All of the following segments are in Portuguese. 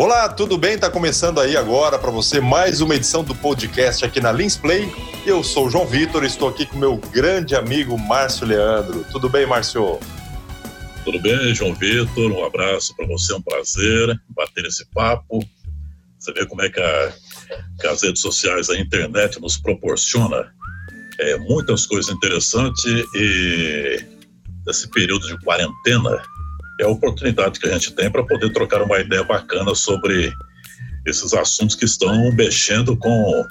Olá, tudo bem? Está começando aí agora para você mais uma edição do podcast aqui na Lins Play. Eu sou o João Vitor, estou aqui com meu grande amigo Márcio Leandro. Tudo bem, Márcio? Tudo bem, João Vitor? Um abraço para você, é um prazer bater esse papo. Você vê como é que, a, que as redes sociais, a internet nos proporciona é, muitas coisas interessantes e nesse período de quarentena é a oportunidade que a gente tem para poder trocar uma ideia bacana sobre esses assuntos que estão mexendo com,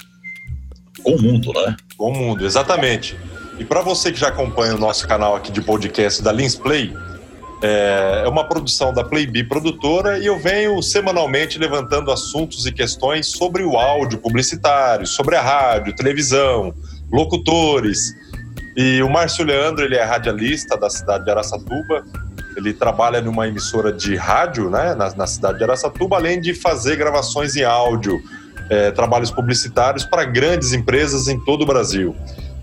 com o mundo, né? Com o mundo, exatamente. E para você que já acompanha o nosso canal aqui de podcast da Lins Play, é, é uma produção da Playbi Produtora e eu venho semanalmente levantando assuntos e questões sobre o áudio publicitário, sobre a rádio, televisão, locutores. E o Márcio Leandro, ele é radialista da cidade de Araçatuba. Ele trabalha numa emissora de rádio, né, na, na cidade de Araçatuba, além de fazer gravações em áudio, é, trabalhos publicitários para grandes empresas em todo o Brasil.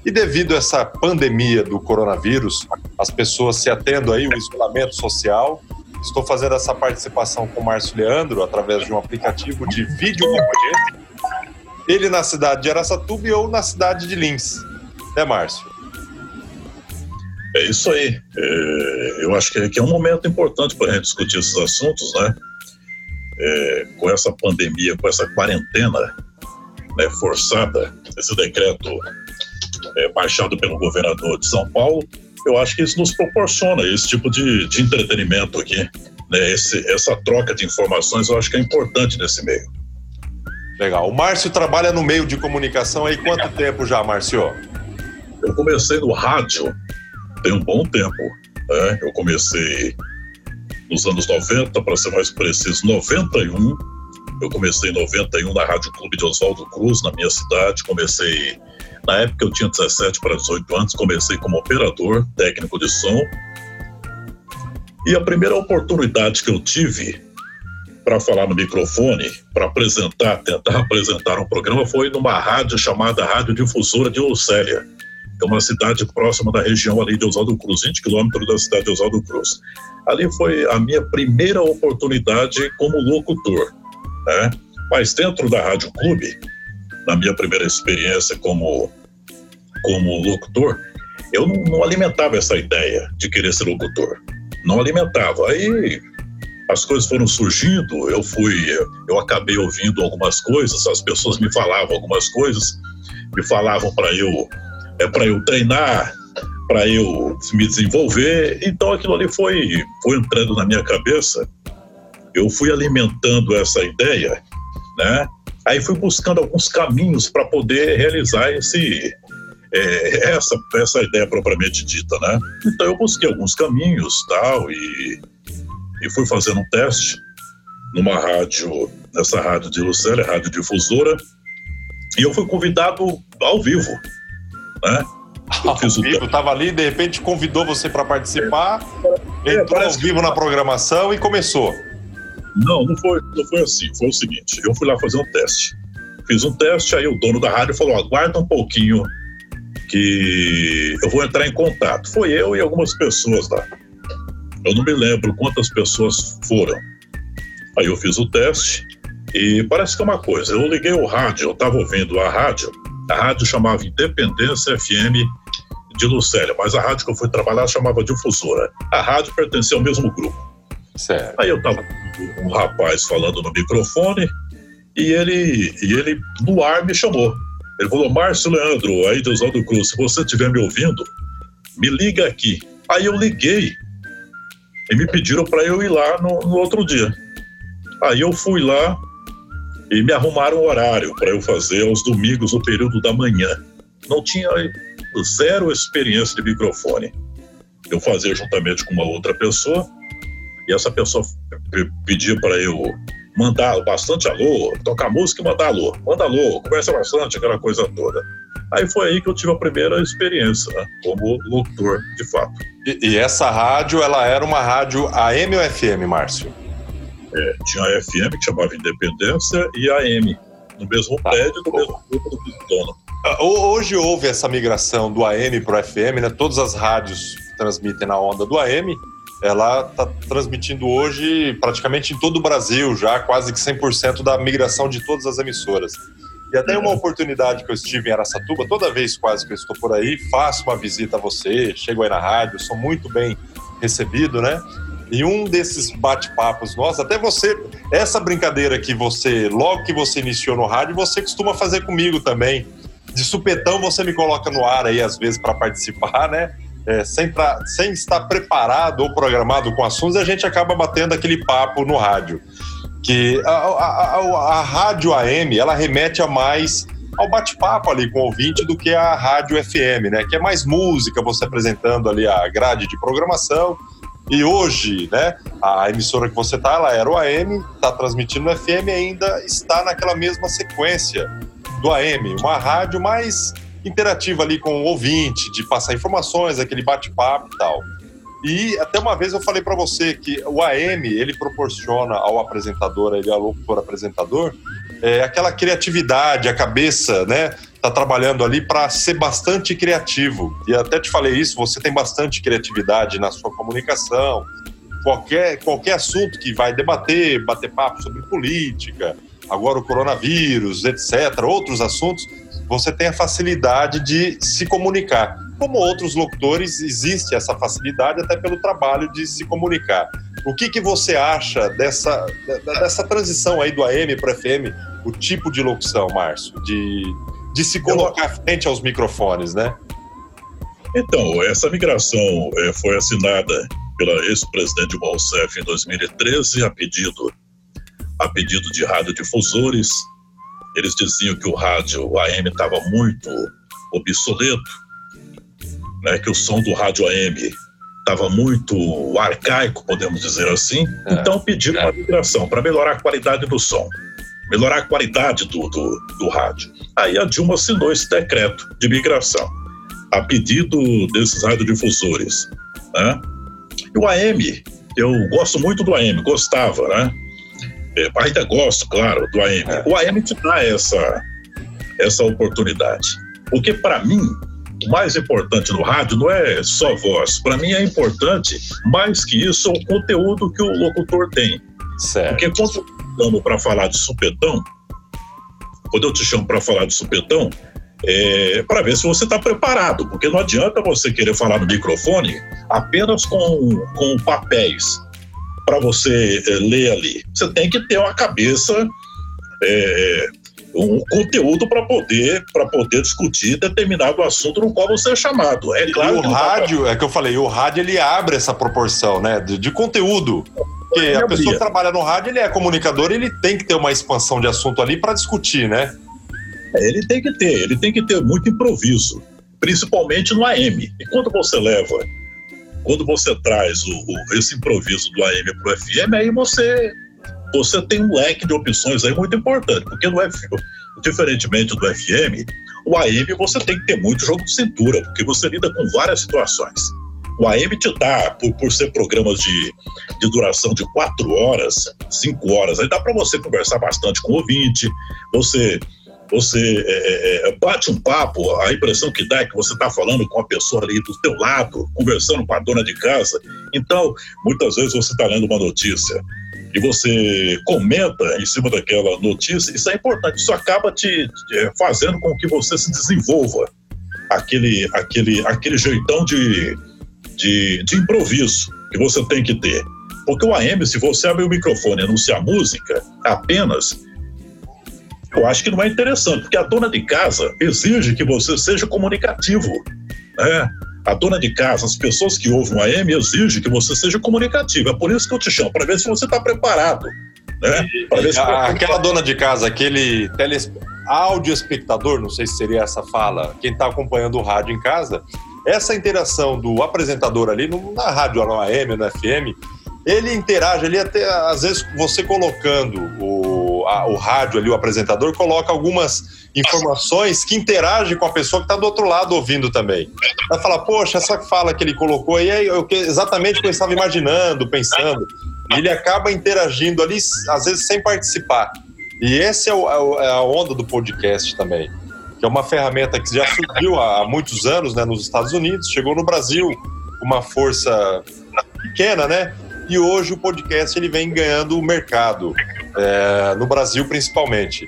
E devido a essa pandemia do coronavírus, as pessoas se atendo aí o isolamento social, estou fazendo essa participação com o Márcio Leandro através de um aplicativo de videoconferência. Ele na cidade de Araçatuba e eu na cidade de Lins. Né, Márcio? É isso aí. É, eu acho que é um momento importante para a gente discutir esses assuntos, né? É, com essa pandemia, com essa quarentena né, forçada, esse decreto é, baixado pelo governador de São Paulo, eu acho que isso nos proporciona esse tipo de, de entretenimento aqui. Né? Esse, essa troca de informações eu acho que é importante nesse meio. Legal. O Márcio trabalha no meio de comunicação aí quanto tempo já, Márcio? Eu comecei no rádio tem um bom tempo. Né? Eu comecei nos anos 90, para ser mais preciso, 91. Eu comecei em 91 na Rádio Clube de Oswaldo Cruz, na minha cidade. Comecei na época eu tinha 17 para 18 anos, comecei como operador, técnico de som. E a primeira oportunidade que eu tive para falar no microfone, para apresentar, tentar apresentar um programa, foi numa rádio chamada Rádio Difusora de Lucélia. É uma cidade próxima da região ali de Oswaldo Cruz, 20 quilômetros da cidade de Oswaldo Cruz. Ali foi a minha primeira oportunidade como locutor, né? Mas dentro da Rádio Clube, na minha primeira experiência como, como locutor, eu não, não alimentava essa ideia de querer ser locutor. Não alimentava. Aí as coisas foram surgindo, eu fui, eu acabei ouvindo algumas coisas, as pessoas me falavam algumas coisas, me falavam para eu, é para eu treinar, para eu me desenvolver. Então aquilo ali foi, foi entrando na minha cabeça. Eu fui alimentando essa ideia, né? Aí fui buscando alguns caminhos para poder realizar esse, é, essa, essa ideia propriamente dita, né? Então eu busquei alguns caminhos tal e, e fui fazendo um teste numa rádio, nessa rádio de Lucélia, rádio difusora, e eu fui convidado ao vivo, né? Eu ao vivo, estava ali, de repente convidou você para participar, é, entrou ao vivo na programação e começou. Não, não foi, não foi assim. Foi o seguinte: eu fui lá fazer um teste. Fiz um teste, aí o dono da rádio falou: aguarda um pouquinho que eu vou entrar em contato. Foi eu e algumas pessoas lá. Eu não me lembro quantas pessoas foram. Aí eu fiz o teste e parece que é uma coisa. Eu liguei o rádio, eu estava ouvindo a rádio. A rádio chamava Independência FM de Lucélia, mas a rádio que eu fui trabalhar chamava Difusora. A rádio pertencia ao mesmo grupo. Certo. Aí eu tava com um rapaz falando no microfone e ele, e ele no ar me chamou. Ele falou: Márcio Leandro, aí de Oswaldo Cruz, se você estiver me ouvindo, me liga aqui. Aí eu liguei e me pediram para eu ir lá no, no, outro dia. Aí eu fui lá e me arrumaram um horário para eu fazer aos domingos, no período da manhã. Não tinha zero experiência de microfone. Eu fazia juntamente com uma outra pessoa e essa pessoa pediu para eu mandar bastante alô, tocar música e mandar alô. Manda alô, conversa bastante, aquela coisa toda. Aí foi aí que eu tive a primeira experiência né, como locutor, de fato. E, e, essa rádio, ela era uma rádio AM ou FM, Márcio? É, tinha a FM, que chamava Independência, e a AM, no mesmo tá. prédio, no mesmo grupo do dono. Ah, hoje houve essa migração do AM para o FM, né? Todas as rádios transmitem na onda do AM, ela está transmitindo hoje praticamente em todo o Brasil, já quase que 100% da migração de todas as emissoras. E até uma oportunidade que eu estive em Aracatuba, toda vez quase que eu estou por aí, faço uma visita a você, chego aí na rádio, sou muito bem recebido, né? E um desses bate-papos nossos, até você, essa brincadeira que você, logo que você iniciou no rádio, você costuma fazer comigo também. De supetão você me coloca no ar aí, às vezes, para participar, né? É, sem, pra, sem estar preparado ou programado com assuntos, a gente acaba batendo aquele papo no rádio. Que a, a, a, a rádio AM, ela remete a mais ao bate-papo ali com o ouvinte do que a rádio FM, né? Que é mais música, você apresentando ali a grade de programação e hoje, né, a emissora que você tá, ela era o AM, está transmitindo no FM ainda está naquela mesma sequência do AM, uma rádio mais interativa ali com o ouvinte, de passar informações, aquele bate-papo e tal. E até uma vez eu falei para você que o AM, ele proporciona ao apresentador, ele ao locutor apresentador, é, aquela criatividade, a cabeça, né? Tá trabalhando ali para ser bastante criativo. E até te falei isso, você tem bastante criatividade na sua comunicação. Qualquer, qualquer assunto que vai debater, bater papo sobre política, agora o coronavírus, etc., outros assuntos, você tem a facilidade de se comunicar. Como outros locutores, existe essa facilidade até pelo trabalho de se comunicar. O que, que você acha dessa, dessa transição aí do AM para FM, o tipo de locução, Márcio? De, de se colocar frente aos microfones, né? Então, essa migração é, foi assinada pela ex-presidente Dilma Rousseff em 2013 a pedido, a pedido de radiodifusores. Eles diziam que o rádio o AM estava muito obsoleto, né, que o som do rádio AM estava muito arcaico, podemos dizer assim. É, então pediram é. uma migração para melhorar a qualidade do som, melhorar a qualidade do, do, do rádio. Aí a Dilma assinou esse decreto de migração, a pedido desses radiodifusores. Né? E o AM, eu gosto muito do AM, gostava, né? É, ainda gosto, claro, do AM. É. O AM te dá essa, essa oportunidade. Porque, para mim, o mais importante no rádio não é só voz. Para mim é importante, mais que isso, o conteúdo que o locutor tem. Certo. Porque quando chamo para falar de supetão, quando eu te chamo para falar de supetão, é para ver se você está preparado, porque não adianta você querer falar no microfone apenas com, com papéis para você é, ler ali. Você tem que ter uma cabeça é, um conteúdo para poder para poder discutir determinado assunto no qual você é chamado. É claro. E o rádio, pra... é que eu falei, o rádio ele abre essa proporção, né, de, de conteúdo. Porque a pessoa que trabalha no rádio, ele é comunicador, ele tem que ter uma expansão de assunto ali para discutir, né? É, ele tem que ter, ele tem que ter muito improviso, principalmente no AM. E quando você leva, quando você traz o, o, esse improviso do AM para o FM, aí você você tem um leque de opções aí muito importante, porque no FM, diferentemente do FM, o AM você tem que ter muito jogo de cintura, porque você lida com várias situações. O AM te dá, por, por ser programas de, de duração de quatro horas, cinco horas, aí dá para você conversar bastante com o ouvinte, você você é, é, é, bate um papo, a impressão que dá é que você está falando com a pessoa ali do teu lado, conversando com a dona de casa. Então, muitas vezes você está lendo uma notícia e você comenta em cima daquela notícia, isso é importante, isso acaba te, te fazendo com que você se desenvolva aquele, aquele, aquele jeitão de, de, de improviso que você tem que ter. Porque o AM, se você abrir o microfone e anunciar música apenas, eu acho que não é interessante, porque a dona de casa exige que você seja comunicativo. Né? a dona de casa, as pessoas que ouvem o AM exigem que você seja comunicativo. É por isso que eu te chamo, para ver se você está preparado. Né? E, se aquela dona de casa, aquele teles... áudio espectador, não sei se seria essa fala, quem está acompanhando o rádio em casa, essa interação do apresentador ali, na rádio no AM, no FM, ele interage ali até, às vezes, você colocando o, a, o rádio ali, o apresentador, coloca algumas informações que interagem com a pessoa que está do outro lado ouvindo também. Vai falar, poxa, essa fala que ele colocou aí é exatamente o que eu estava imaginando, pensando. E ele acaba interagindo ali, às vezes sem participar. E essa é, é, é, a onda do podcast também, que é uma ferramenta que já surgiu há muitos anos né, nos Estados Unidos, chegou no Brasil com uma força pequena, né? E hoje o podcast ele vem ganhando o mercado, é, no Brasil principalmente.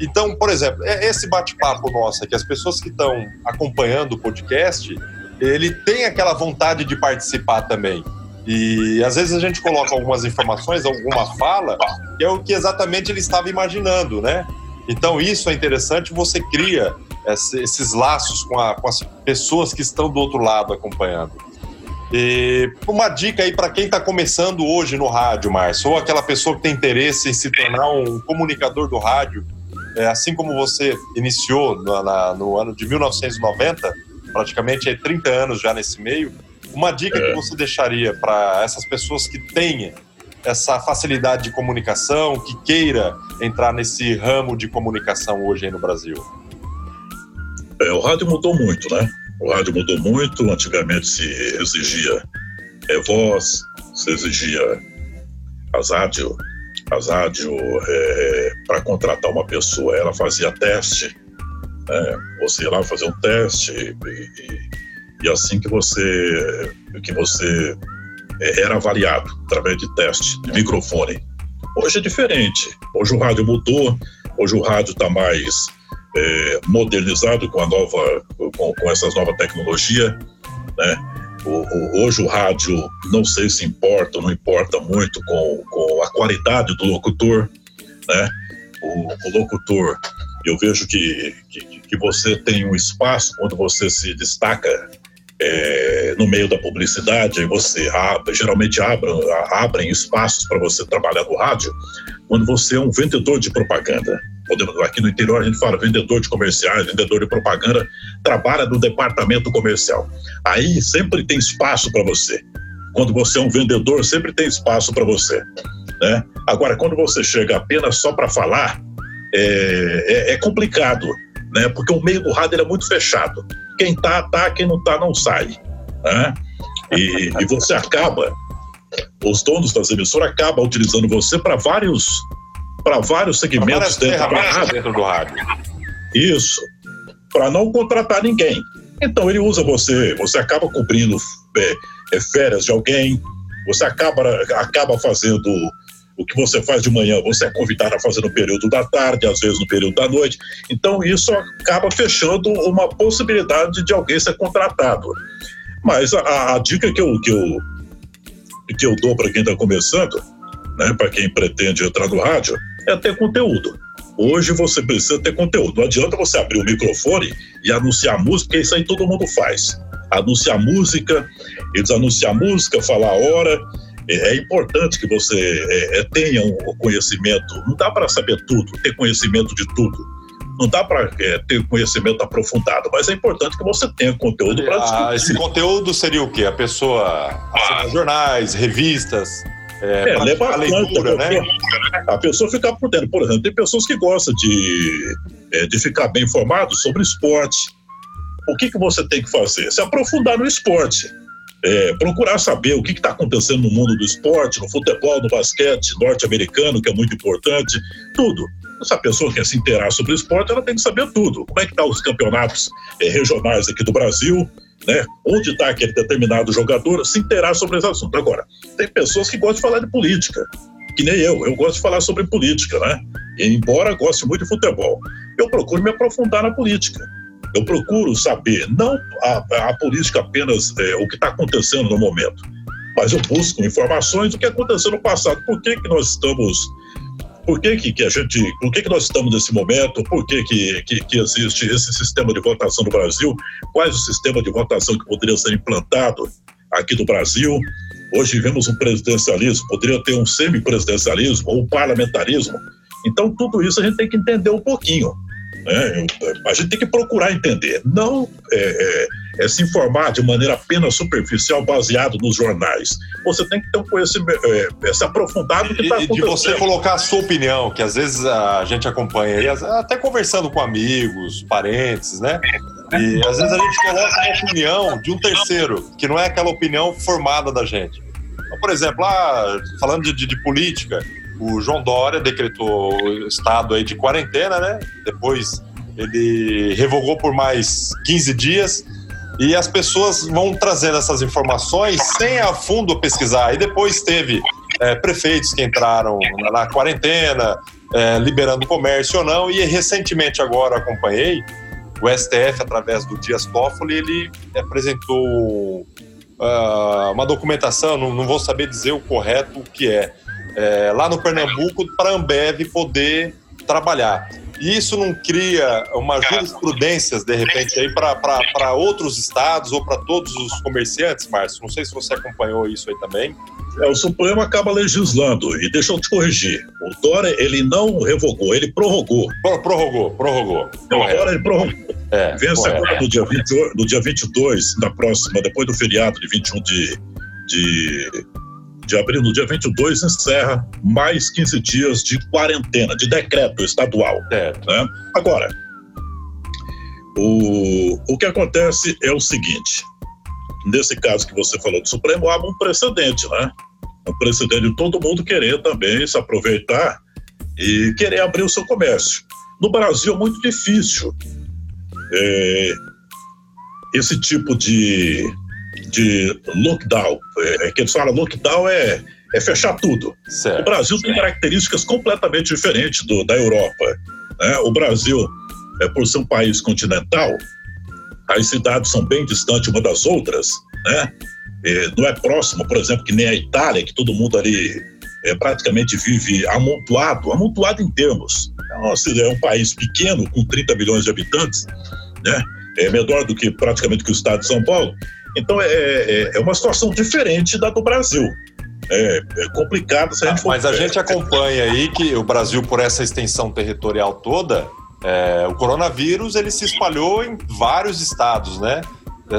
Então, por exemplo, é, esse bate-papo nosso aqui, as pessoas que estão acompanhando o podcast, ele tem aquela vontade de participar também. E às vezes a gente coloca algumas informações, alguma fala, que é o que exatamente ele estava imaginando, né? Então isso é interessante, você cria esses laços com, a, com as pessoas que estão do outro lado acompanhando. E uma dica aí para quem está começando hoje no rádio, Márcio, ou aquela pessoa que tem interesse em se tornar um comunicador do rádio, é, assim como você iniciou no, na, no ano de 1990, praticamente é 30 anos já nesse meio, uma dica é. que você deixaria para essas pessoas que têm essa facilidade de comunicação, que queira entrar nesse ramo de comunicação hoje no Brasil? É, o rádio mudou muito, né? O rádio mudou muito. Antigamente se exigia é, voz, se exigia as rádio, as rádio é, para contratar uma pessoa, ela fazia teste. Né? Você ia lá fazer um teste e, e, e assim que você que você era avaliado através de teste de microfone. Hoje é diferente. Hoje o rádio mudou. Hoje o rádio está mais é, modernizado com a nova, com, com essas novas tecnologias, né? O, o, hoje o rádio não sei se importa ou não importa muito com, com a qualidade do locutor, né? O, o locutor, eu vejo que, que, que, você tem um espaço quando você se destaca é, no meio da publicidade, você abre, geralmente abrem, abrem espaços para você trabalhar no rádio, quando você é um vendedor de propaganda podemos, aqui no interior a gente fala vendedor de comerciais, vendedor de propaganda, trabalha no departamento comercial. Aí sempre tem espaço para você. Quando você é um vendedor, sempre tem espaço para você. Né? Agora, quando você chega apenas só para falar, é, é, é, complicado, né? porque o meio do rádio é muito fechado. Quem tá, tá, quem não tá, não sai. Né? E, e você acaba, os donos das emissoras acabam utilizando você para vários para vários segmentos dentro, dentro do rádio. Isso, para não contratar ninguém. Então ele usa você, você acaba cobrindo é, é, férias de alguém, você acaba, acaba fazendo o que você faz de manhã, você é convidado a fazer no período da tarde, às vezes no período da noite. Então isso acaba fechando uma possibilidade de alguém ser contratado. Mas a, a dica que eu, que eu, que eu dou para quem está começando, né, para quem pretende entrar no rádio, é ter conteúdo. Hoje você precisa ter conteúdo. Não adianta você abrir o microfone e anunciar música, isso aí todo mundo faz. Anunciar música, eles anunciar música, falar a hora. É, é importante que você é, é, tenha um conhecimento. Não dá para saber tudo, ter conhecimento de tudo. Não dá para é, ter conhecimento aprofundado, mas é importante que você tenha conteúdo para ah, Esse conteúdo seria o quê? A pessoa assina jornais, revistas, é, é leva a leitura, né? A pessoa ficar por dentro. Por exemplo, tem pessoas que gostam de, é, de ficar bem informado sobre esporte. O que, que você tem que fazer? Se aprofundar no esporte. É, procurar saber o que está acontecendo no mundo do esporte, no futebol, no basquete norte-americano, que é muito importante, tudo. Se a pessoa quer se inteirar sobre o esporte, ela tem que saber tudo. Como é que estão tá os campeonatos é, regionais aqui do Brasil, né? Onde está aquele determinado jogador, se inteirar sobre esse assunto. Agora, tem pessoas que gostam de falar de política, que nem eu. Eu gosto de falar sobre política, né? E, embora goste muito de futebol, eu procuro me aprofundar na política. Eu procuro saber, não a, a política apenas é, o que está acontecendo no momento, mas eu busco informações do que aconteceu no passado. Por que, que nós estamos por que, que, que, a gente, por que, que nós estamos nesse momento, por que, que, que, que existe esse sistema de votação no Brasil, quais o sistema de votação que poderia ser implantado aqui no Brasil. Hoje vivemos um presidencialismo, poderia ter um semipresidencialismo ou um parlamentarismo. Então, tudo isso a gente tem que entender um pouquinho. Né? A gente tem que procurar entender, não é, é, é se informar de maneira apenas superficial, baseado nos jornais. Você tem que ter um conhecimento, é, é se aprofundar no que está acontecendo. De você colocar a sua opinião, que às vezes a gente acompanha até conversando com amigos, parentes, né? E às vezes a gente coloca uma opinião de um terceiro, que não é aquela opinião formada da gente. Então, por exemplo, ah, falando de, de, de política, o João Dória decretou o estado aí de quarentena, né? Depois ele revogou por mais 15 dias. E as pessoas vão trazendo essas informações sem a fundo pesquisar. E depois teve é, prefeitos que entraram na, na quarentena, é, liberando comércio ou não. E recentemente agora acompanhei o STF, através do Dias Toffoli, ele apresentou uh, uma documentação, não, não, vou saber dizer o correto o que é, é lá no Pernambuco, para a Ambev poder trabalhar. E isso não cria uma jurisprudência, de repente, aí para outros estados ou para todos os comerciantes, Márcio? Não sei se você acompanhou isso aí também. É, o Supremo acaba legislando. E deixa eu te corrigir. O Dória, ele não revogou, ele prorrogou. Pro, prorrogou, prorrogou. O Dória, ele prorrogou. É, Vence agora no dia, 20, no dia 22, da próxima, depois do feriado de 21 de, de, de abril, no dia 22, encerra mais 15 dias de quarentena, de decreto estadual. É. Né? Agora, o, o que acontece é o seguinte: nesse caso que você falou do Supremo, há um precedente, né? Um precedente de todo mundo querer também se aproveitar e querer abrir o seu comércio. No Brasil é muito difícil é, esse tipo de, de lockdown. É, é que eles falam lockdown é, é fechar tudo. Certo. O Brasil tem características completamente diferentes do, da Europa. Né? O Brasil, é, por ser um país continental, as cidades são bem distantes uma das outras, né? É, não é próximo, por exemplo, que nem a Itália, que todo mundo ali é, praticamente vive amontoado, amontoado em termos. Nossa, é um país pequeno, com 30 milhões de habitantes, né? É menor do que praticamente que o estado de São Paulo. Então é, é, é uma situação diferente da do Brasil. É, é complicado se a gente ah, Mas a gente acompanha aí que o Brasil, por essa extensão territorial toda, é, o coronavírus ele se espalhou em vários estados, né?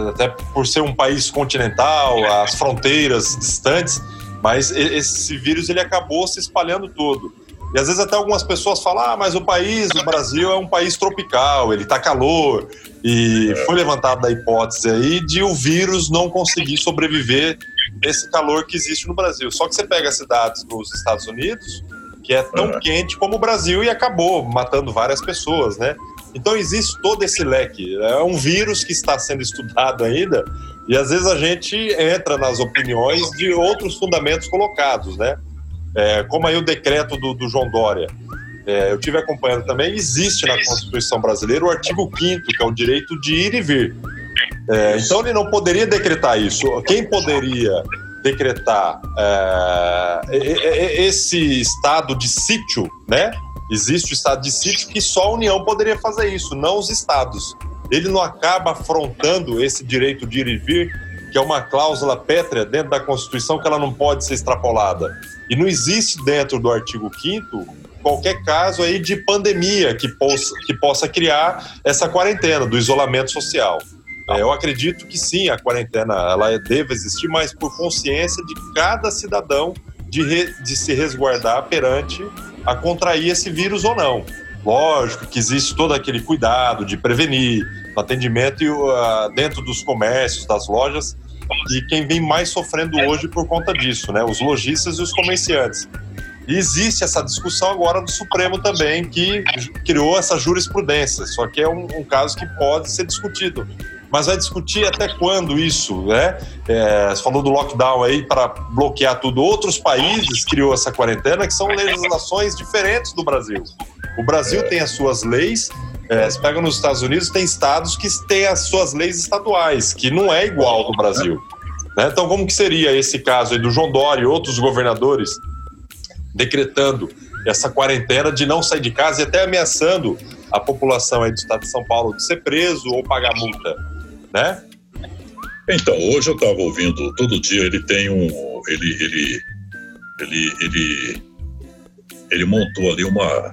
Até por ser um país continental, as fronteiras distantes, mas esse vírus ele acabou se espalhando todo. E às vezes até algumas pessoas falam, ah, mas o país, o Brasil é um país tropical, ele tá calor. E foi levantada a hipótese aí de o vírus não conseguir sobreviver nesse calor que existe no Brasil. Só que você pega cidades nos Estados Unidos, que é tão quente como o Brasil e acabou matando várias pessoas, né? Então existe todo esse leque. É um vírus que está sendo estudado ainda e às vezes a gente entra nas opiniões de outros fundamentos colocados, né? É, como aí o decreto do, do João Dória. É, eu tive acompanhando também, existe na Constituição brasileira o artigo 5 que é o direito de ir e vir. É, então ele não poderia decretar isso. Quem poderia decretar é, esse estado de sítio, né? Existe o estado de sítio que só a União poderia fazer isso, não os estados. Ele não acaba afrontando esse direito de ir e vir, que é uma cláusula pétrea dentro da Constituição que ela não pode ser extrapolada. E não existe dentro do artigo 5 qualquer caso aí de pandemia que possa, que possa criar essa quarentena, do isolamento social. É, eu acredito que sim, a quarentena ela deve existir, mas por consciência de cada cidadão de, re, de se resguardar perante a contrair esse vírus ou não. Lógico que existe todo aquele cuidado de prevenir, no atendimento e uh, dentro dos comércios, das lojas, e quem vem mais sofrendo hoje por conta disso, né? Os lojistas e os comerciantes. E existe essa discussão agora do Supremo também, que criou essa jurisprudência, só que é um, um caso que pode ser discutido mas vai discutir até quando isso, né? É, você falou do lockdown aí para bloquear tudo. Outros países criou essa quarentena que são legislações diferentes do Brasil. O Brasil tem as suas leis. É, você pega nos Estados Unidos, tem estados que têm as suas leis estaduais, que não é igual do Brasil. Né? Então, como que seria esse caso aí do João Dória e outros governadores decretando essa quarentena de não sair de casa e até ameaçando a população aí do estado de São Paulo de ser preso ou pagar multa? né? Então, hoje eu estava ouvindo, todo dia ele tem um. Ele, ele, ele, ele, ele montou ali uma.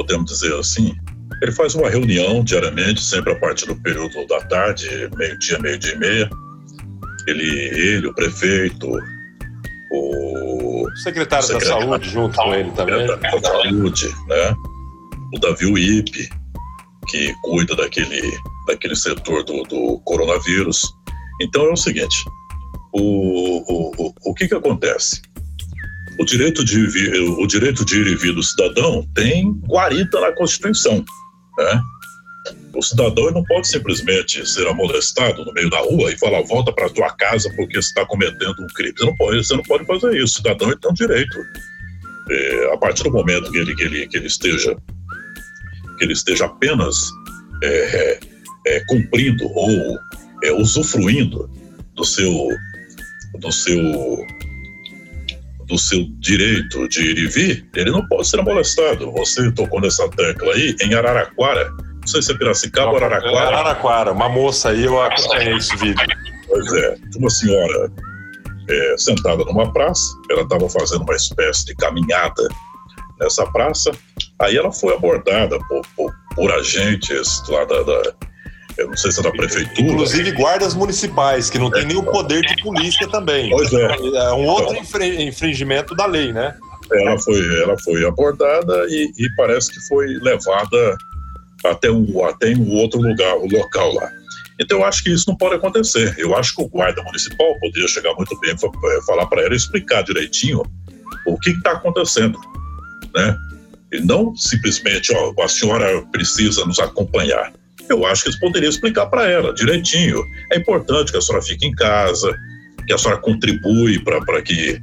Podemos dizer assim. Ele faz uma reunião diariamente, sempre a partir do período da tarde, meio-dia, meio-dia e meia. Ele, ele, o prefeito, o. Secretário, secretário da Saúde, junto com ele também. Da Saúde, né? O Davi Uip, que cuida daquele daquele setor do, do coronavírus. Então é o seguinte: o, o, o, o que, que acontece? O direito, de, o direito de ir e vir do cidadão tem guarita na Constituição. Né? O cidadão não pode simplesmente ser amolestado no meio da rua e falar volta para tua casa porque você está cometendo um crime. Você não pode, você não pode fazer isso. O cidadão tem um direito. É, a partir do momento que ele, que ele, que ele esteja que ele esteja apenas é, é, é cumprindo ou é, usufruindo do seu do seu do seu direito de ir e vir, ele não pode ser molestado. Você tocou nessa tecla aí em Araraquara. Não sei se é Piracicaba ou Araraquara. Araraquara, uma moça aí, eu acompanhei esse vídeo. Pois é, uma senhora é, sentada numa praça, ela estava fazendo uma espécie de caminhada nessa praça, aí ela foi abordada por, por, por agentes lá da, da eu não sei se é da prefeitura. Inclusive guardas municipais, que não tem nenhum poder de polícia também. Pois é. É um outro então, infringimento da lei, né? Ela foi, ela foi abordada e, e parece que foi levada até um, até um outro lugar, o local lá. Então eu acho que isso não pode acontecer. Eu acho que o guarda municipal poderia chegar muito bem, é, falar para ela, explicar direitinho o que está acontecendo, né? E não simplesmente, ó, a senhora precisa nos acompanhar eu acho que eles poderiam explicar para ela direitinho. É importante que a senhora fique em casa, que a senhora contribui para que,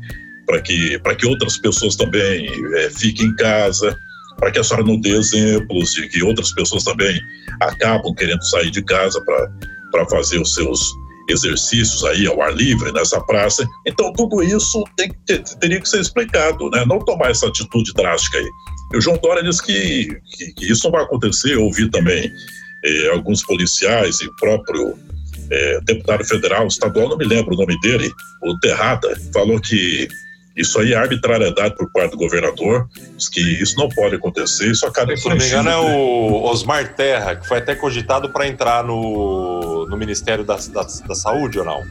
que, que outras pessoas também é, fiquem em casa, para que a senhora não dê exemplos de que outras pessoas também acabam querendo sair de casa para fazer os seus exercícios aí ao ar livre nessa praça. Então, tudo isso tem, ter, teria que ser explicado, né? não tomar essa atitude drástica aí. E o João Dória disse que, que, que isso não vai acontecer, eu ouvi também eh, alguns policiais e o próprio eh, deputado federal estadual, não me lembro o nome dele, o Terrada, falou que isso aí é arbitrariedade por parte do governador, que isso não pode acontecer, isso acaba Se não me engano, é o Osmar Terra, que foi até cogitado para entrar no, no Ministério da, da, da, Saúde ou não?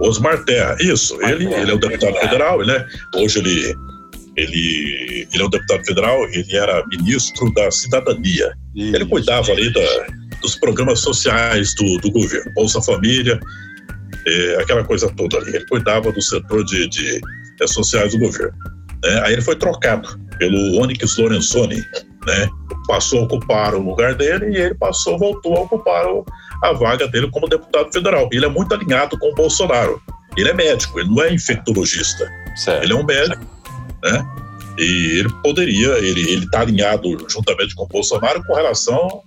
Osmar Terra, isso. ele, ele é o deputado federal, né? Hoje ele, ele, ele é o deputado federal, ele era ministro da Cidadania. Isso. Ele cuidava ali da, dos programas sociais do, do governo, Bolsa Família, é, aquela coisa toda ali. Ele cuidava do setor de, de, de sociais do governo. Né? Aí ele foi trocado pelo Onyx Lorenzoni, né? Passou a ocupar o lugar dele e ele passou, voltou a ocupar o, a vaga dele como deputado federal. Ele é muito alinhado com o Bolsonaro. Ele é médico, ele não é infectologista. Certo. Ele é um médico, né? E ele poderia, ele está alinhado juntamente com o Bolsonaro com relação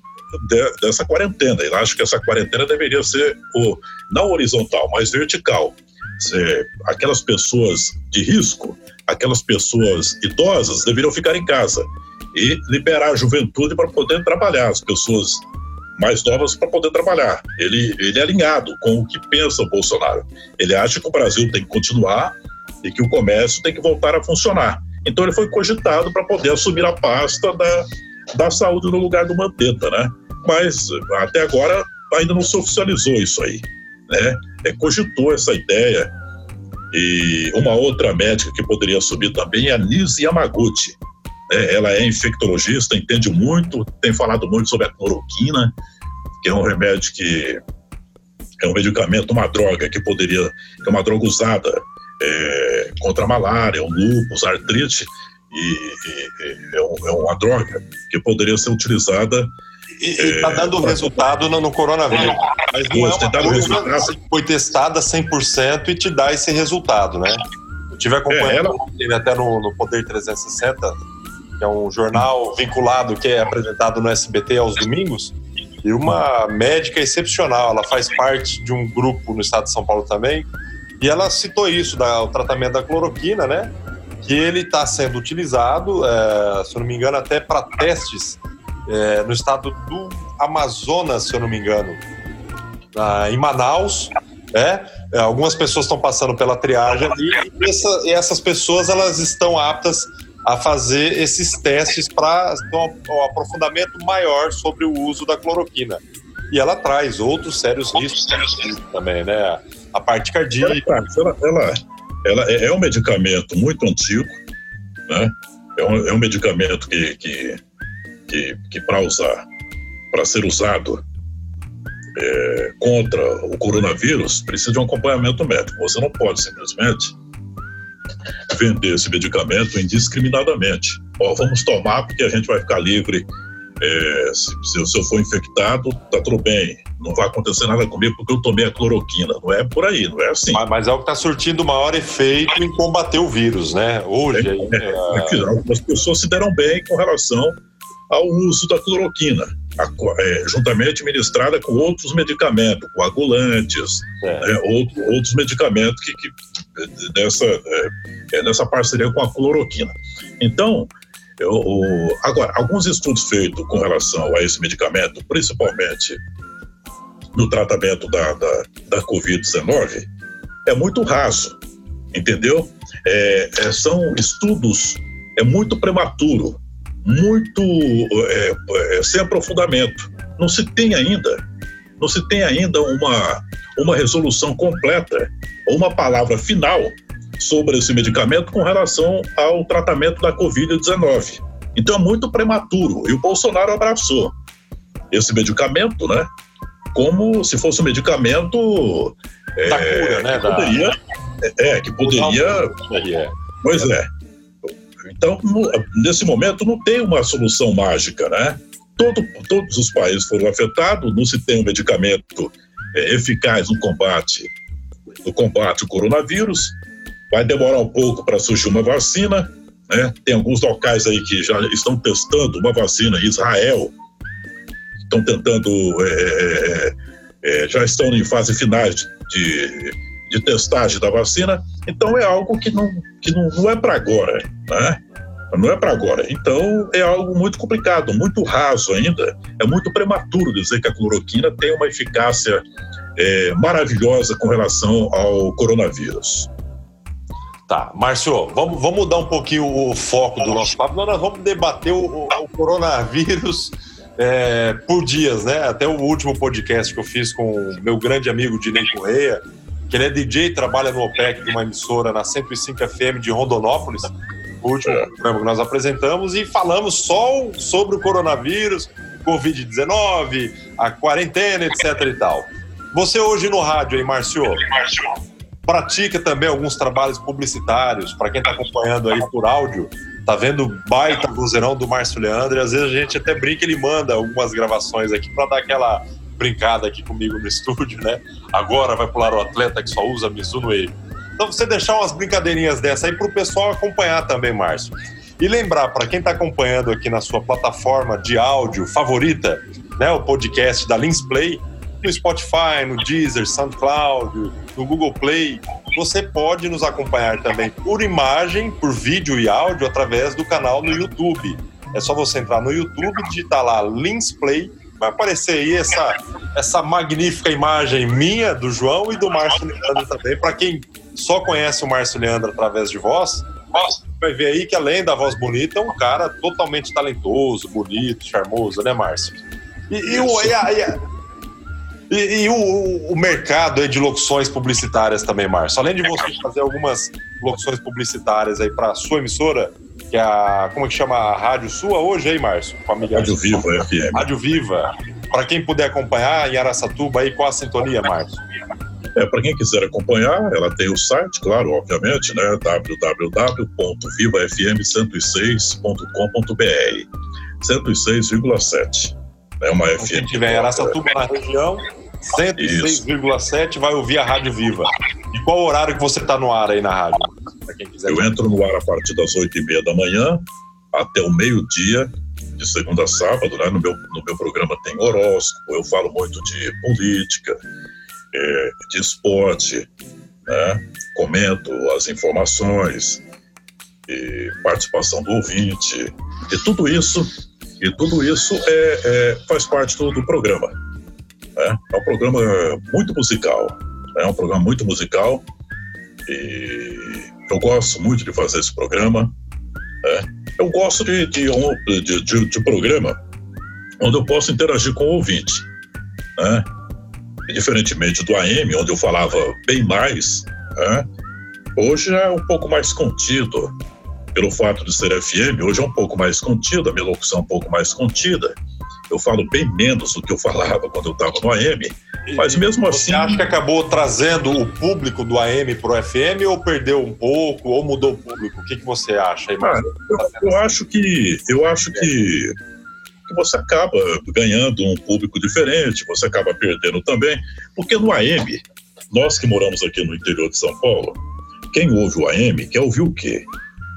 de, dessa quarentena. Ele acha que essa quarentena deveria ser o, não horizontal, mas vertical. Se, aquelas pessoas de risco, aquelas pessoas idosas deveriam ficar em casa e liberar a juventude para poder trabalhar, as pessoas mais novas para poder trabalhar. Ele, ele é alinhado com o que pensa o Bolsonaro. Ele acha que o Brasil tem que continuar e que o comércio tem que voltar a funcionar. Então ele foi cogitado para poder assumir a pasta da, da saúde no lugar do Mandetta, né? Mas até agora ainda não se oficializou isso aí, né? É, cogitou essa ideia e uma outra médica que poderia assumir também é a Nise Yamaguchi. Né? Ela é infectologista, entende muito, tem falado muito sobre a cloroquina, que é um remédio que é um medicamento, uma droga que poderia, é uma droga usada é, contra a malária, o lúpus, a artrite, e, e, é, um, é, uma droga que poderia ser utilizada. E está é, dando resultado no, no, coronavírus. Mas não é uma coisa que foi testada 100% e te dá esse resultado, né? Eu tive acompanhando é, ela... até no, no Poder 360, que é um jornal vinculado que é apresentado no SBT aos domingos, e uma médica excepcional. Ela faz parte de um grupo no estado de São Paulo também, e ela citou isso, da, o tratamento da cloroquina, né? Que ele está sendo utilizado, é, se eu não me engano, até para testes é, no estado do Amazonas, se eu não me engano, em Manaus. É, é, algumas pessoas estão passando pela triagem e, essa, e essas pessoas elas estão aptas a fazer esses testes para um, um aprofundamento maior sobre o uso da cloroquina. E ela traz outros sérios riscos também, né? A parte cardíaca. Ela, ela, ela é, é um medicamento muito antigo, né? É um, é um medicamento que, que, que, que para usar, para ser usado é, contra o coronavírus, precisa de um acompanhamento médico. Você não pode simplesmente vender esse medicamento indiscriminadamente. Ó, vamos tomar porque a gente vai ficar livre é, se, se, eu for infectado, tá tudo bem, não vai acontecer nada comigo porque eu tomei a cloroquina. Não é por aí, não é assim. Mas, mas é o que está surtindo maior efeito em combater o vírus, né? Hoje. É, é, é, algumas pessoas se deram bem com relação ao uso da cloroquina, a, é, juntamente ministrada com outros medicamentos, coagulantes, é. né, outro, outros medicamentos que, que dessa, é, é, dessa parceria com a cloroquina. Então, eu, agora, alguns estudos feitos com relação a esse medicamento, principalmente no tratamento da, da, da Covid-19, é muito raso, entendeu? É, é, são estudos, é muito prematuro, muito é, é, sem aprofundamento. Não se tem ainda, não se tem ainda uma, uma resolução completa, ou uma palavra final sobre esse medicamento com relação ao tratamento da Covid-19. Então é muito prematuro. E o Bolsonaro abraçou esse medicamento, né? Como se fosse um medicamento. Da é, cura, né? Que poderia, é, é, que poderia. Pois é. Então, nesse momento, não tem uma solução mágica, né? Todo, todos os países foram afetados, não se tem um medicamento é, eficaz no combate, no combate ao coronavírus. Vai demorar um pouco para surgir uma vacina, né? Tem alguns locais aí que já estão testando uma vacina, Israel, estão tentando, é, é, é, é já estão em fase finais de, de testagem da vacina. Então é algo que não, que não, não é para agora, né? Não é para agora. Então é algo muito complicado, muito raso ainda. É muito prematuro dizer que a cloroquina tem uma eficácia é, maravilhosa com relação ao coronavírus. Tá, Márcio, vamos, vamos mudar um pouquinho o foco do nosso papo. Nós vamos debater o, o coronavírus é, por dias, né? Até o último podcast que eu fiz com o meu grande amigo Dinei Correia, que ele é DJ, trabalha no OPEC de uma emissora na 105 FM de Rondonópolis, o último é. programa que nós apresentamos, e falamos só sobre o coronavírus, Covid-19, a quarentena, etc e tal. Você hoje no rádio, hein, Márcio? Márcio pratica também alguns trabalhos publicitários, para quem está acompanhando aí por áudio, tá vendo baita vozeirão do Márcio Leandro, e às vezes a gente até brinca, ele manda algumas gravações aqui para dar aquela brincada aqui comigo no estúdio, né? Agora vai pular o atleta que só usa Mizuno Wave. Então você deixar umas brincadeirinhas dessa aí para o pessoal acompanhar também, Márcio. E lembrar, para quem está acompanhando aqui na sua plataforma de áudio favorita, né, o podcast da Linsplay, no Spotify, no Deezer, SoundCloud, no Google Play. Você pode nos acompanhar também por imagem, por vídeo e áudio através do canal no YouTube. É só você entrar no YouTube, digitar lá Lins Play, vai aparecer aí essa, essa magnífica imagem minha, do João e do Márcio Leandro também. Para quem só conhece o Márcio Leandro através de voz, vai ver aí que além da voz bonita, é um cara totalmente talentoso, bonito, charmoso, né, Márcio? E, e, e, e a, e, e o, o, mercado de locuções publicitárias também, Márcio? Além de você fazer algumas locuções publicitárias aí para sua emissora, que é a. Como é que chama a rádio sua hoje aí, Márcio? Familiar rádio Viva FM. Rádio Viva. Para quem puder acompanhar em Araçatuba aí, qual a sintonia, Márcio? É, para quem quiser acompanhar, ela tem o site, claro, obviamente, né? www.vivafm106.com.br 106,7. É uma FM. Quem tiver em Araçatuba na região, 106,7 vai ouvir a Rádio Viva. E qual horário que você está no ar aí na rádio? Eu entro no ar a partir das 8h30 da manhã até o meio-dia, de segunda a sábado. Né? No, meu, no meu programa tem horóscopo, eu falo muito de política, é, de esporte, né? comento as informações, participação do ouvinte, e tudo isso e tudo isso é, é faz parte do, do programa. Né? É um programa muito musical. Né? É um programa muito musical. E eu gosto muito de fazer esse programa. Né? Eu gosto de, de, de, de, de programa onde eu posso interagir com o ouvinte. Né? E, diferentemente do AM, onde eu falava bem mais, né? hoje é um pouco mais contido pelo fato de ser FM, hoje é um pouco mais contida, a minha locução é um pouco mais contida. Eu falo bem menos do que eu falava quando eu estava no AM, mas mesmo assim. Você acha que acabou trazendo o público do AM para o FM ou perdeu um pouco, ou mudou o público? O que, que você acha aí, Cara, eu, eu, acho que. Eu acho que. que você acaba ganhando um público diferente, você acaba perdendo também, porque no AM, nós que moramos aqui no interior de São Paulo, quem ouve o AM quer ouvir o quê?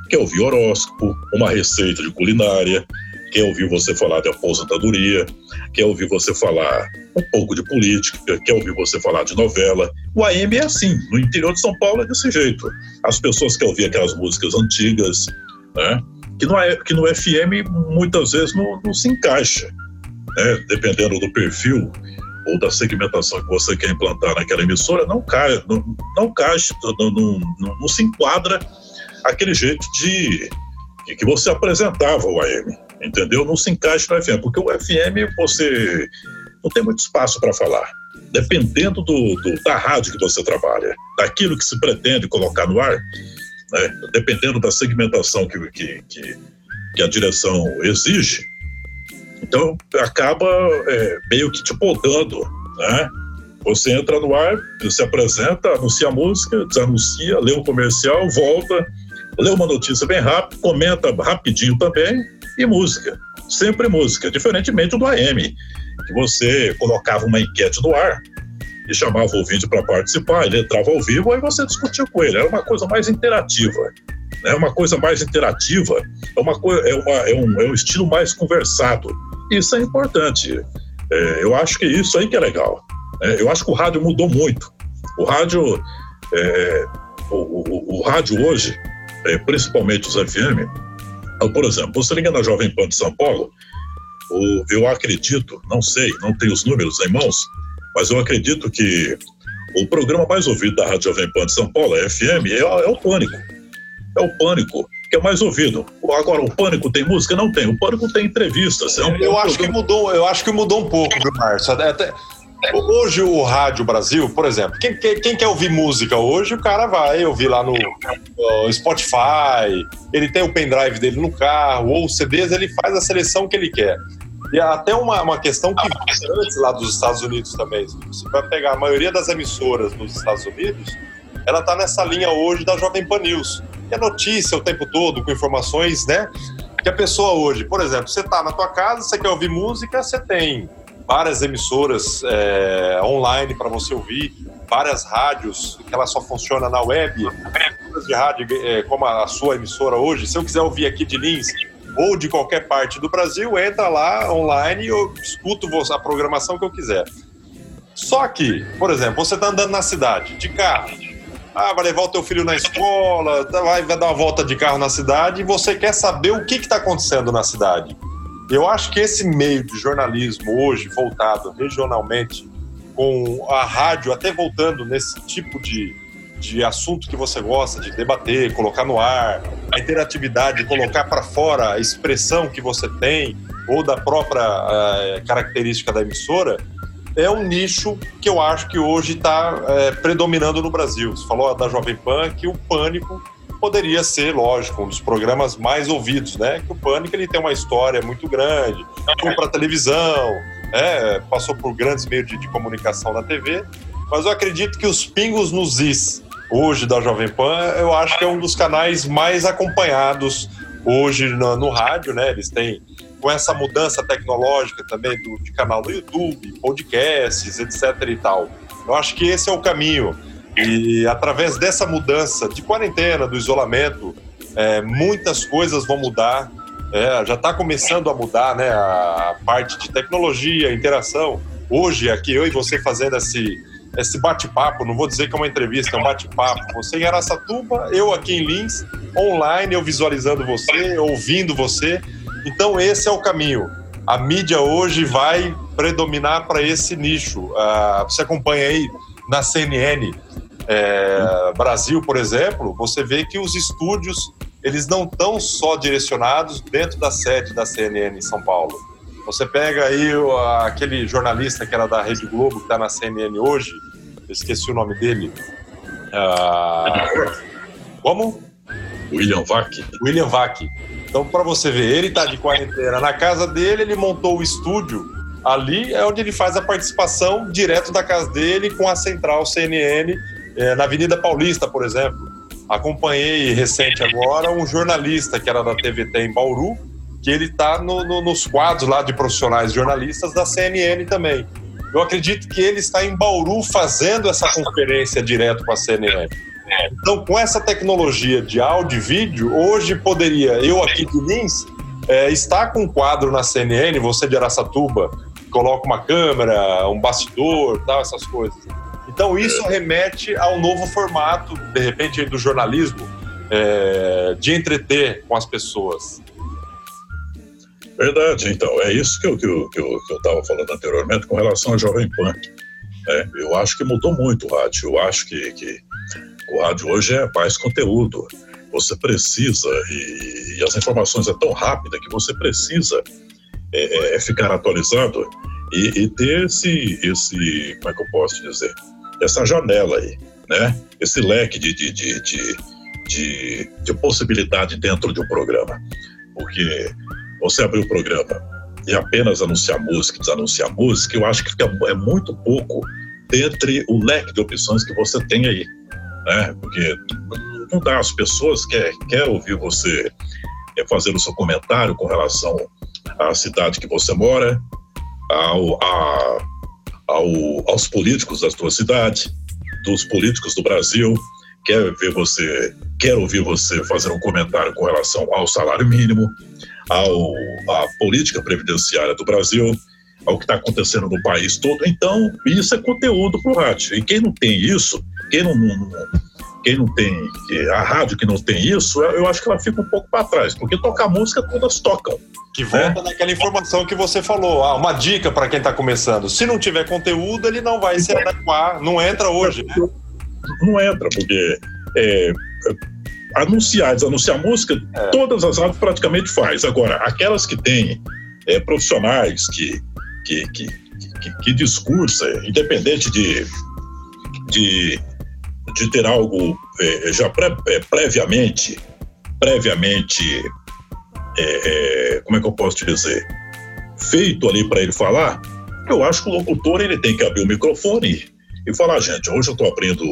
Quer ouvir horóscopo, uma receita de culinária, quer ouvir você falar de aposentadoria, quer ouvir você falar um pouco de política, quer ouvir você falar de novela. O AM é assim, no interior de São Paulo é desse jeito. As pessoas querem ouvir aquelas músicas antigas, né? que, no, que no FM muitas vezes não, não se encaixa, né? dependendo do perfil ou da segmentação que você quer implantar naquela emissora, não cai, não, não caixa, não, não, não, não se enquadra aquele jeito de que você apresentava o AM entendeu? Não se encaixa no FM, porque o FM você não tem muito espaço para falar. Dependendo do, do, da rádio que você trabalha, daquilo que se pretende colocar no ar, né? dependendo da segmentação que, que, que, que, a direção exige, então acaba é, meio que te podando, né? Você entra no ar, se apresenta, anuncia a música, desanuncia, lê um comercial, volta, lê uma notícia bem rápido, comenta rapidinho também, e música. Sempre música, diferentemente do AM, que você colocava uma enquete no ar e chamava o ouvinte para participar, ele entrava ao vivo, aí você discutia com ele. Era uma coisa mais interativa. É né? uma coisa mais interativa, é, uma é, uma, é, um, é um estilo mais conversado. Isso é importante. É, eu acho que isso aí que é legal. É, eu acho que o rádio mudou muito. O rádio, é, o, o, o, rádio hoje, é, principalmente os FM, por exemplo, você liga na Jovem Pan de São Paulo, eu acredito, não sei, não tenho os números em mãos, mas eu acredito que o programa mais ouvido da Rádio Jovem Pan de São Paulo, a FM, é, é o Pânico. É o Pânico que é mais ouvido. Agora, o Pânico tem música? Não tem. O Pânico tem entrevistas. É um, eu, acho que mudou, eu acho que mudou um pouco, viu, Márcio? Até, Hoje o Rádio Brasil, por exemplo, quem, quem, quer ouvir música hoje, o cara vai ouvir lá no, Spotify, ele tem o pendrive dele no carro, ou CDs, ele faz a seleção que ele quer. E até uma, uma questão que antes lá dos Estados Unidos também, você vai pegar a maioria das emissoras dos Estados Unidos, ela está nessa linha hoje da Jovem Pan News, que é notícia o tempo todo, com informações, né? Que a pessoa hoje, por exemplo, você está na tua casa, você quer ouvir música, você tem várias emissoras é, online para você ouvir, várias rádios que ela só funciona na web, de rádio é, como a sua emissora hoje. Se eu quiser ouvir aqui de Lins ou de qualquer parte do Brasil, entra lá online e eu escuto a programação que eu quiser. Só que, por exemplo, você está andando na cidade de carro. Ah, vai levar o teu filho na escola, vai, vai dar uma volta de carro na cidade e você quer saber o que está acontecendo na cidade. Eu acho que esse meio de jornalismo hoje, voltado regionalmente, com a rádio até voltando nesse tipo de, de assunto que você gosta de debater, colocar no ar, a interatividade, colocar para fora a expressão que você tem ou da própria uh, característica da emissora, é um nicho que eu acho que hoje está eh, predominando no Brasil. Você falou da Jovem Pan que o pânico poderia ser, lógico, um dos programas mais ouvidos, né? Que o Pânico ele tem uma história muito grande, foi para televisão, é, passou por grandes meios de, de, comunicação na TV, mas eu acredito que os pingos nos is hoje da Jovem Pan, eu acho que é um dos canais mais acompanhados hoje no, no rádio, né? Eles têm com essa mudança tecnológica também do, de canal no YouTube, podcasts, etc e tal. Eu acho que esse é o caminho. E através dessa mudança de quarentena, do isolamento, é, muitas coisas vão mudar. É, já está começando a mudar né, a parte de tecnologia, interação. Hoje, aqui, eu e você fazendo esse, esse bate-papo, não vou dizer que é uma entrevista, é um bate-papo. Você em Araçatuba, eu aqui em Lins, online, eu visualizando você, ouvindo você. Então, esse é o caminho. A mídia hoje vai predominar para esse nicho. Uh, você acompanha aí na CNN é, Brasil, por exemplo, você vê que os estúdios eles não estão só direcionados dentro da sede da CNN em São Paulo. Você pega aí aquele jornalista que era da Rede Globo, que está na CNN hoje, eu esqueci o nome dele. Ah, como? William Vac. William Vac. Então, para você ver, ele está de quarentena na casa dele, ele montou o estúdio ali, é onde ele faz a participação direto da casa dele com a central CNN é, na Avenida Paulista, por exemplo. Acompanhei recente agora um jornalista que era da TVT em Bauru, que ele está no, no, nos quadros lá de profissionais jornalistas da CNN também. Eu acredito que ele está em Bauru fazendo essa conferência direto com a CNN. Então, com essa tecnologia de áudio e vídeo, hoje poderia, eu aqui de Lins, é, estar com um quadro na CNN, você de Araçatuba, coloca uma câmera, um bastidor, tal, essas coisas. Então, isso remete ao novo formato, de repente, do jornalismo, é, de entreter com as pessoas. Verdade, então. É isso que eu estava que eu, que eu, que falando anteriormente com relação à Jovem Pan. É, eu acho que mudou muito o rádio. Eu acho que, que o rádio hoje é mais conteúdo. Você precisa, e, e as informações é tão rápida que você precisa é, é, é, ficar atualizado e, e, ter esse, esse, como é que eu posso dizer, essa janela aí, né? Esse leque de, de, de, de, de, de possibilidade dentro de um programa. Porque você abrir o programa e apenas anunciar música, desanunciar música, eu acho que fica, é muito pouco dentre o leque de opções que você tem aí, né? Porque não dá, as pessoas querem quer ouvir você é, fazer o seu comentário com relação à cidade que você mora, ao, a, ao, aos políticos da sua cidade, dos políticos do Brasil, quer ver você, quer ouvir você fazer um comentário com relação ao salário mínimo, ao, à política previdenciária do Brasil, ao que está acontecendo no país todo. Então, isso é conteúdo para o rádio. E quem não tem isso, quem não, não, quem não tem, a rádio que não tem isso, eu acho que ela fica um pouco para trás, porque tocar música todas tocam. Que volta né? naquela informação que você falou. Ah, uma dica para quem está começando: se não tiver conteúdo, ele não vai se adequar, não entra hoje, né? Não entra, porque é, anunciar, desanunciar música, é. todas as rádios praticamente faz. Agora, aquelas que têm é, profissionais que, que, que, que, que discursa, independente de, de, de ter algo é, já pré, é, previamente, previamente, é, é, como é que eu posso te dizer, feito ali para ele falar, eu acho que o locutor ele tem que abrir o microfone e falar, gente, hoje eu estou abrindo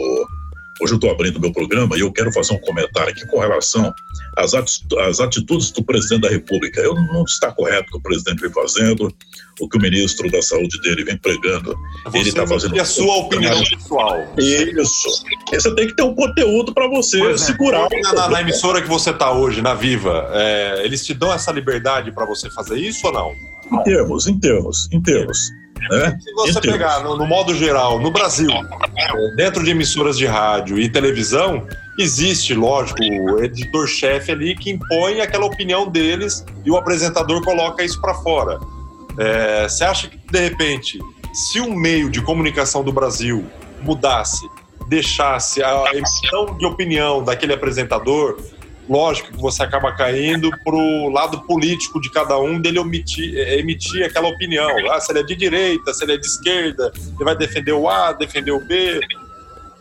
Hoje eu estou abrindo meu programa e eu quero fazer um comentário aqui com relação às, às atitudes do presidente da República. Eu não está correto o que o presidente vem fazendo, o que o ministro da Saúde dele vem pregando. Você ele está fazendo. E a sua opinião pessoal. Isso. Você tem que ter um conteúdo para você é, segurar. Na, na, emissora que você está hoje, na Viva, é, eles te dão essa liberdade para você fazer isso ou não? Em termos, em termos, em termos. Né? Se você pegar no, no, modo geral, no Brasil, dentro de emissoras de rádio e televisão, existe, lógico, o editor-chefe ali que impõe aquela opinião deles e o apresentador coloca isso para fora. É, você acha que, de repente, se um meio de comunicação do Brasil mudasse, deixasse a emissão de opinião daquele apresentador lógico que você acaba caindo pro lado político de cada um dele emitir, é, emitir aquela opinião. Ah, se ele é de direita, se ele é de esquerda, ele vai defender o A, defender o B,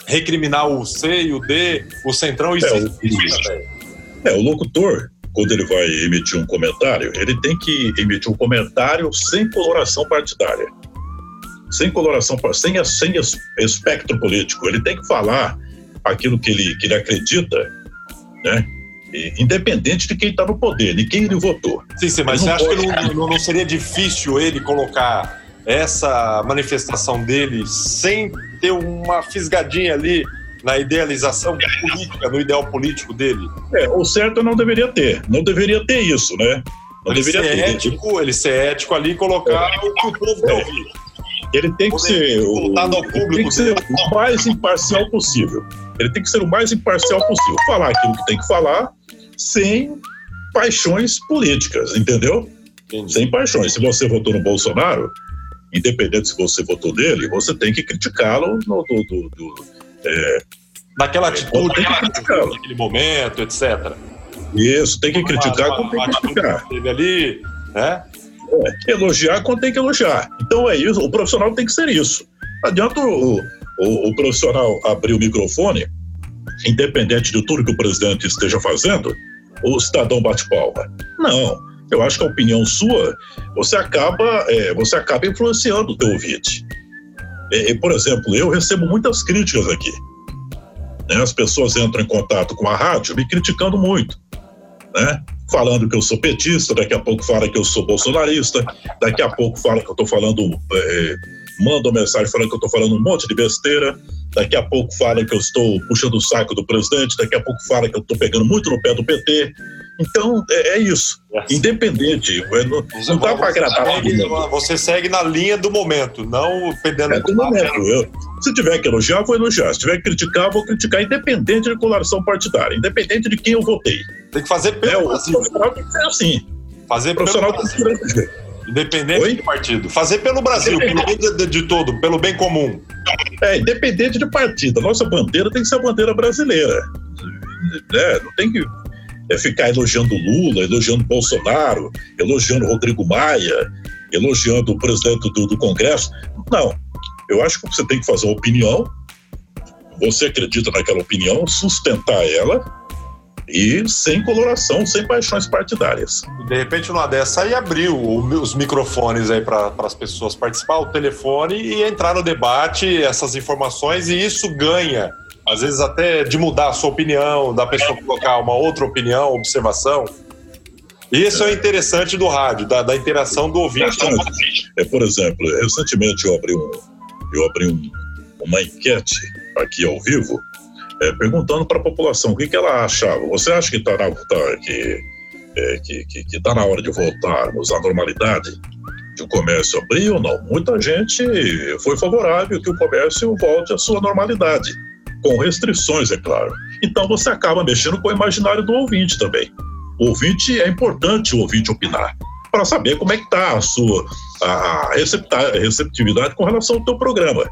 recriminar o C e o D, o centrão e é, o, é, o locutor, quando ele vai emitir um comentário, ele tem que emitir um comentário sem coloração partidária. Sem coloração, sem, sem espectro político. Ele tem que falar aquilo que ele, que ele acredita, né? Independente de quem está no poder, de quem ele votou. Sim, sim, mas você acha pode... que não, não, seria difícil ele colocar essa manifestação dele sem ter uma fisgadinha ali na idealização política, no ideal político dele? É, o certo não deveria ter, não deveria ter isso, né? Não ele deveria ser ter. ético, ele ser ético ali e colocar é. o que o povo quer ouvir. Ele tem que ser o, ao público tem que ser o mais imparcial possível. Ele tem que ser o mais imparcial possível. Falar aquilo que tem que falar, sem paixões políticas, entendeu? Entendi. Sem paixões. Se você votou no Bolsonaro, independente se você votou nele, você tem que criticá-lo no, do, do, do é, naquela atitude, naquele momento, etc. Isso, tem que criticar quando tem que criticar. Teve ali, né? É, elogiar quando tem que elogiar. Então é isso, o profissional tem que ser isso. Não adianta o, o, o profissional abrir o microfone independente de tudo que o presidente esteja fazendo, o cidadão bate palma. Não. Eu acho que a opinião sua, você acaba, é, você acaba influenciando o teu ouvinte. E, por exemplo, eu recebo muitas críticas aqui. Né? As pessoas entram em contato com a rádio me criticando muito. Né? falando que eu sou petista, daqui a pouco fala que eu sou bolsonarista, daqui a pouco fala que eu estou falando, é, manda uma mensagem falando que eu estou falando um monte de besteira, daqui a pouco fala que eu estou puxando o saco do presidente, daqui a pouco fala que eu estou pegando muito no pé do PT. Então, é, é isso. Independente. Não, não dá para agradar todo mundo. Você segue na linha do momento, não perdendo... É do momento. Eu, se tiver que elogiar, vou elogiar. Se tiver que criticar, vou criticar, independente de coloração partidária, independente de quem eu votei. Tem que fazer pelo é, Brasil. O profissional tem que ser assim. Fazer profissional pelo Brasil. Tem que ser Independente Oi? de partido. Fazer pelo Brasil, pelo bem de, de, todo, pelo bem comum. É, independente de partido. A nossa bandeira tem que ser a bandeira brasileira. É, não tem que é, ficar elogiando Lula, elogiando Bolsonaro, elogiando Rodrigo Maia, elogiando o presidente do, do Congresso. Não. Eu acho que você tem que fazer uma opinião, você acredita naquela opinião, sustentar ela e sem coloração, sem paixões partidárias. De repente, numa dessa aí abriu os microfones aí para as pessoas participar, o telefone e entrar no debate, essas informações, e isso ganha, às vezes até de mudar a sua opinião, da pessoa colocar uma outra opinião, observação. Isso é, é interessante do rádio, da, da interação do ouvinte. É, por exemplo, recentemente eu abri, um, eu abri um, uma enquete aqui ao vivo é, perguntando para a população o que, que ela achava. Você acha que está na, tá, que, é, que, que, que tá na hora de voltarmos à normalidade? De o comércio abrir ou não? Muita gente foi favorável que o comércio volte à sua normalidade, com restrições, é claro. Então você acaba mexendo com o imaginário do ouvinte também. O ouvinte é importante o ouvinte opinar para saber como é que está a sua a receptividade com relação ao teu programa.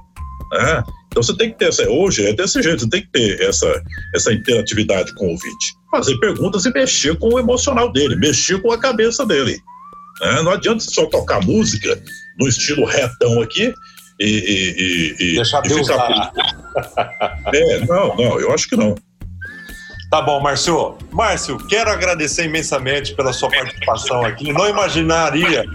Né? Então você tem que ter essa. Hoje é desse jeito, você tem que ter essa, essa interatividade com o ouvinte. Fazer perguntas e mexer com o emocional dele, mexer com a cabeça dele. Né? Não adianta só tocar música no estilo retão aqui e. e, e Deixar e Deus ficar... É, não, não, eu acho que não. Tá bom, Márcio. Márcio, quero agradecer imensamente pela sua participação aqui. Não imaginaria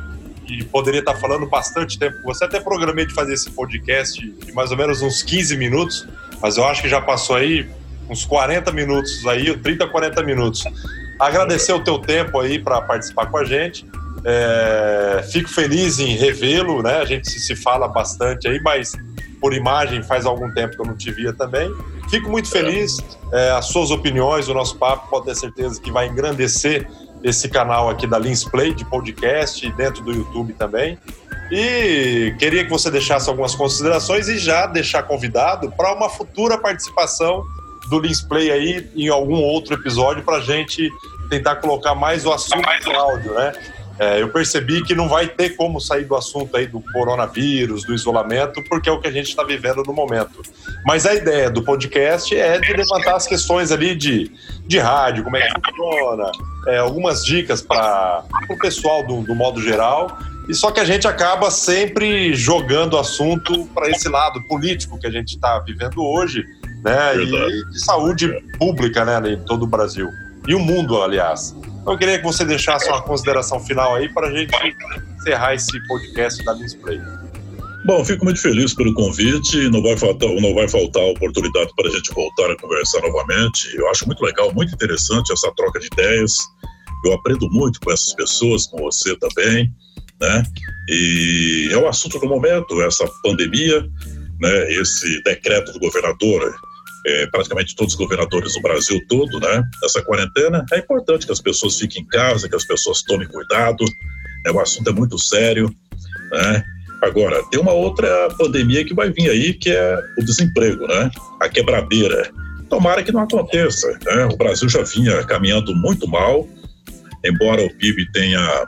que poderia estar falando bastante tempo com você. Até programei de fazer esse podcast de mais ou menos uns 15 minutos, mas eu acho que já passou aí uns 40 minutos aí, 30, 40 minutos. Agradecer o teu tempo aí para participar com a gente. É, fico feliz em revê-lo, né? A gente se fala bastante aí, mas por imagem faz algum tempo que eu não te via também. Fico muito feliz. É, as suas opiniões, o nosso papo, pode ter certeza que vai engrandecer esse canal aqui da Lins Play de podcast dentro do YouTube também. E queria que você deixasse algumas considerações e já deixar convidado para uma futura participação do Lins Play aí em algum outro episódio para a gente tentar colocar mais o assunto no áudio, né? É, eu percebi que não vai ter como sair do assunto aí do coronavírus, do isolamento, porque é o que a gente está vivendo no momento. Mas a ideia do podcast é de levantar as questões ali de, de rádio, como é que funciona, é, algumas dicas para o pessoal do, do modo geral. E só que a gente acaba sempre jogando assunto para esse lado político que a gente está vivendo hoje, né? E de saúde pública, né, em todo o Brasil. E o mundo, aliás. Eu queria que você deixasse uma consideração final aí para a gente encerrar esse podcast da Display. Bom, fico muito feliz pelo convite. Não vai faltar, não vai faltar oportunidade para a gente voltar a conversar novamente. Eu acho muito legal, muito interessante essa troca de ideias. Eu aprendo muito com essas pessoas, com você também, né? E é o assunto do momento, essa pandemia, né? Esse decreto do governador é, praticamente todos os governadores do Brasil todo, né? Essa quarentena, é importante que as pessoas fiquem em casa, que as pessoas tomem cuidado. Né, o assunto é muito sério, né? Agora, tem uma outra pandemia que vai vir aí, que é o desemprego, né? A quebradeira. Tomara que não aconteça, né? O Brasil já vinha caminhando muito mal, embora o PIB tenha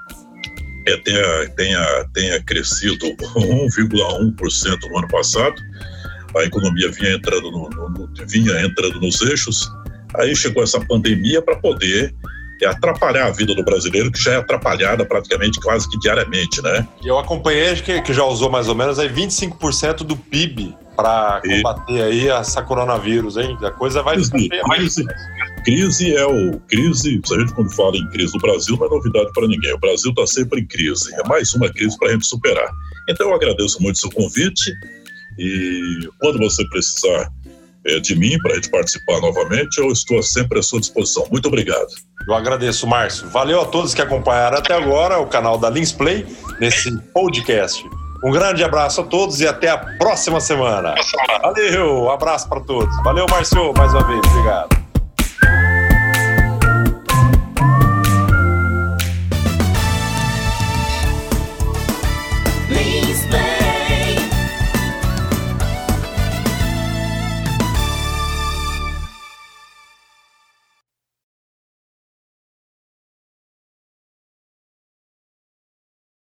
é, tenha, tenha, tenha crescido 1,1% no ano passado, a economia vinha entrando, no, no, vinha entrando nos eixos, aí chegou essa pandemia para poder atrapalhar a vida do brasileiro, que já é atrapalhada praticamente quase que diariamente, né? Eu acompanhei que, que já usou mais ou menos aí 25% do PIB para combater aí essa coronavírus, hein? A coisa vai crise, crise, crise é o crise. A gente quando fala em crise no Brasil não é novidade para ninguém. O Brasil está sempre em crise. É mais uma crise para a gente superar. Então eu agradeço muito o seu convite. E quando você precisar é, de mim para a gente participar novamente, eu estou sempre à sua disposição. Muito obrigado. Eu agradeço, Márcio. Valeu a todos que acompanharam até agora o canal da Lins Play nesse podcast. Um grande abraço a todos e até a próxima semana. Valeu, um abraço para todos. Valeu, Márcio, mais uma vez. Obrigado.